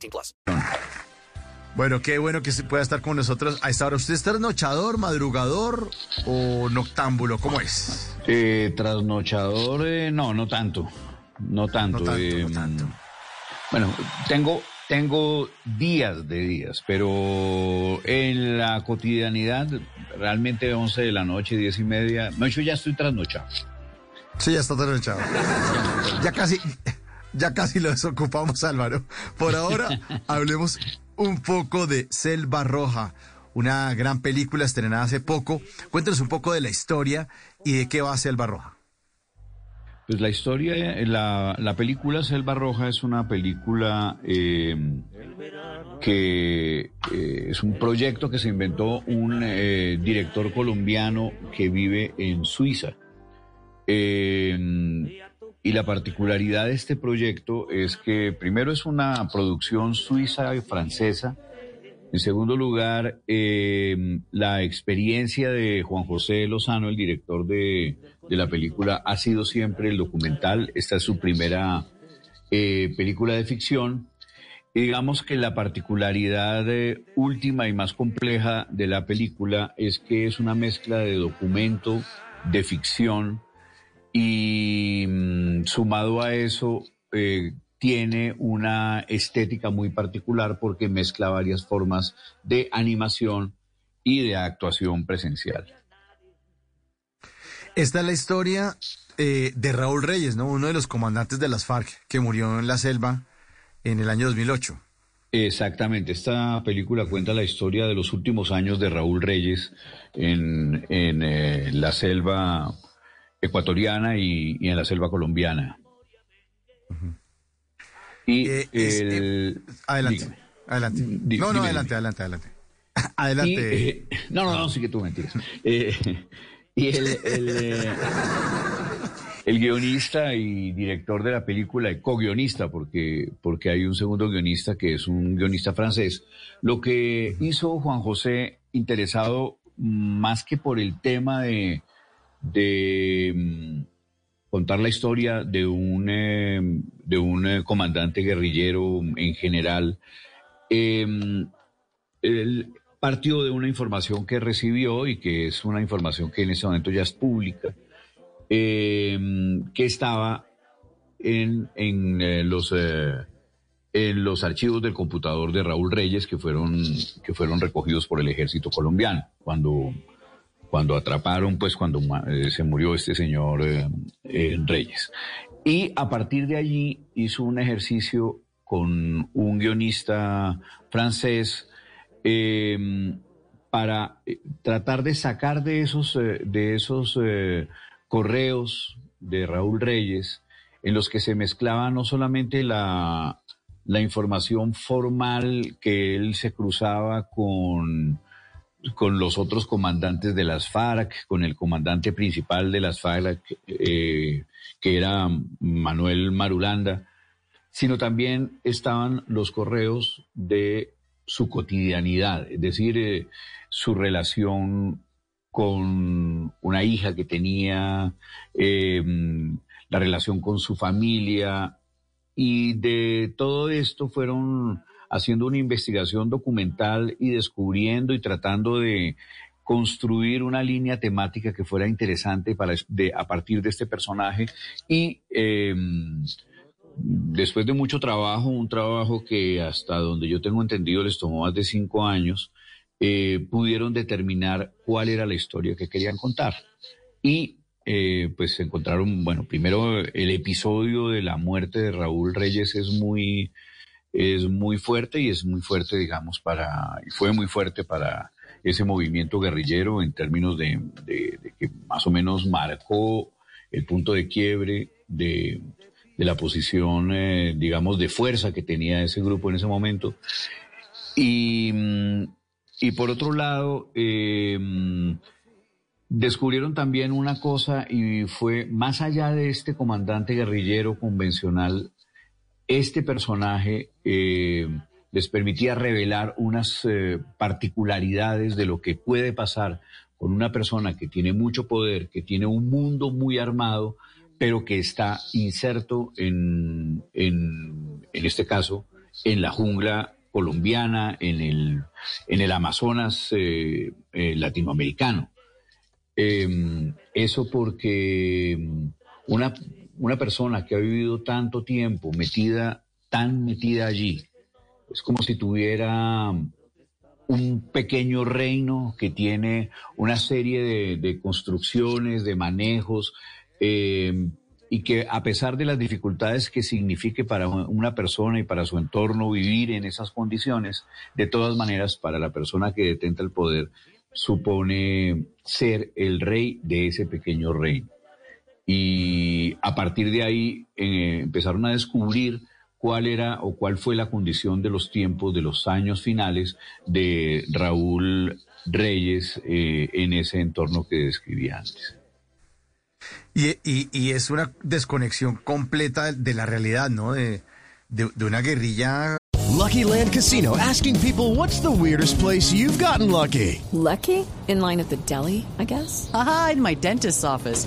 18 plus. Bueno, qué bueno que se pueda estar con nosotros a esta hora. ¿Usted es trasnochador, madrugador o noctámbulo? ¿Cómo es? Eh, trasnochador, eh, no, no tanto. No tanto. No tanto, eh, no tanto. Bueno, tengo, tengo días de días, pero en la cotidianidad, realmente 11 de la noche, 10 y media, no, yo ya estoy trasnochado. Sí, ya está trasnochado. Ya casi, ya casi lo desocupamos, Álvaro. Por ahora, hablemos un poco de Selva Roja, una gran película estrenada hace poco. Cuéntanos un poco de la historia y de qué va Selva Roja. Pues la historia, eh, la, la película Selva Roja es una película eh, que eh, es un proyecto que se inventó un eh, director colombiano que vive en Suiza. Eh, y la particularidad de este proyecto es que primero es una producción suiza y francesa. En segundo lugar, eh, la experiencia de Juan José Lozano, el director de, de la película, ha sido siempre el documental. Esta es su primera eh, película de ficción. Y digamos que la particularidad eh, última y más compleja de la película es que es una mezcla de documento, de ficción, y mm, sumado a eso eh, tiene una estética muy particular porque mezcla varias formas de animación y de actuación presencial. Esta es la historia eh, de Raúl Reyes, ¿no? Uno de los comandantes de las FARC que murió en la selva en el año 2008. Exactamente, esta película cuenta la historia de los últimos años de Raúl Reyes en, en eh, la selva ecuatoriana y, y en la selva colombiana. Y Eh, es, el- eh, adelante, dígame. adelante. No, no, adelante, adelante, adelante. Y, Adelante. eh, no, no, no, sí que tú mentiras. Eh, y el, el, eh, el guionista y director de la película, y co-guionista, porque, porque hay un segundo guionista que es un guionista francés, lo que hizo Juan José, interesado más que por el tema de, de mm, contar la historia de un, eh, de un eh, comandante guerrillero en general, eh, él partió de una información que recibió y que es una información que en este momento ya es pública, eh, que estaba en, en, eh, los, eh, en los archivos del computador de Raúl Reyes que fueron, que fueron recogidos por el ejército colombiano cuando, cuando atraparon, pues cuando eh, se murió este señor eh, eh, Reyes. Y a partir de allí hizo un ejercicio con un guionista francés eh, para tratar de sacar de esos, de esos correos de Raúl Reyes en los que se mezclaba no solamente la, la información formal que él se cruzaba con, con los otros comandantes de las FARC, con el comandante principal de las FARC, eh, que era Manuel Marulanda, sino también estaban los correos de su cotidianidad, es decir, eh, su relación con una hija que tenía, eh, la relación con su familia, y de todo esto fueron haciendo una investigación documental y descubriendo y tratando de construir una línea temática que fuera interesante para, a partir de este personaje y eh, después de mucho trabajo, un trabajo que hasta donde yo tengo entendido les tomó más de cinco años, eh, pudieron determinar cuál era la historia que querían contar. Y eh, pues encontraron, bueno, primero el episodio de la muerte de Raúl Reyes es muy, es muy fuerte y es muy fuerte, digamos, para, y fue muy fuerte para ese movimiento guerrillero en términos de, que más o menos marcó el punto de quiebre de, de la posición, eh, digamos, de fuerza que tenía ese grupo en ese momento. Y, y por otro lado, mm, descubrieron también una cosa y fue más allá de este comandante guerrillero convencional, este personaje eh, les permitía revelar unas eh, particularidades de lo que puede pasar con una persona que tiene mucho poder, que tiene un mundo muy armado, pero que está inserto en, en, este caso, en la jungla colombiana, en el, en el Amazonas eh, latinoamericano. Eh, eso porque una, una persona que ha vivido tanto tiempo metida, tan metida allí, es como si tuviera un pequeño reino que tiene una serie de, construcciones, de manejos, eh, y que a pesar de las dificultades que signifique para una persona y para su entorno vivir en esas condiciones, de todas maneras, para la persona que detenta el poder, supone ser el rey de ese pequeño reino. Y a partir de ahí eh, empezaron a descubrir cuál era o cuál fue la condición de los tiempos de los años finales de Raúl Reyes eh, en ese entorno que describí antes. Y, y, y, es una desconexión completa de la realidad, ¿no? De, de, de una guerrilla. Lucky Land Casino, asking people what's the weirdest place you've gotten lucky. Lucky? In line at the deli, I guess? Aha, in my dentist's office.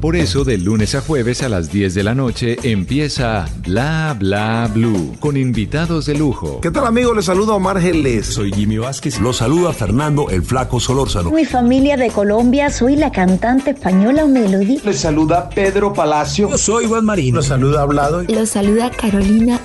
Por eso, de lunes a jueves a las 10 de la noche empieza Bla Bla Blue con invitados de lujo. ¿Qué tal, amigos? Les saluda Omar Geles. Soy Jimmy Vázquez. Los saluda Fernando el Flaco Solórzano. Mi familia de Colombia, soy la cantante española Melody. Les saluda Pedro Palacio. Yo soy Juan Marino. Los saluda Hablado. Los saluda Carolina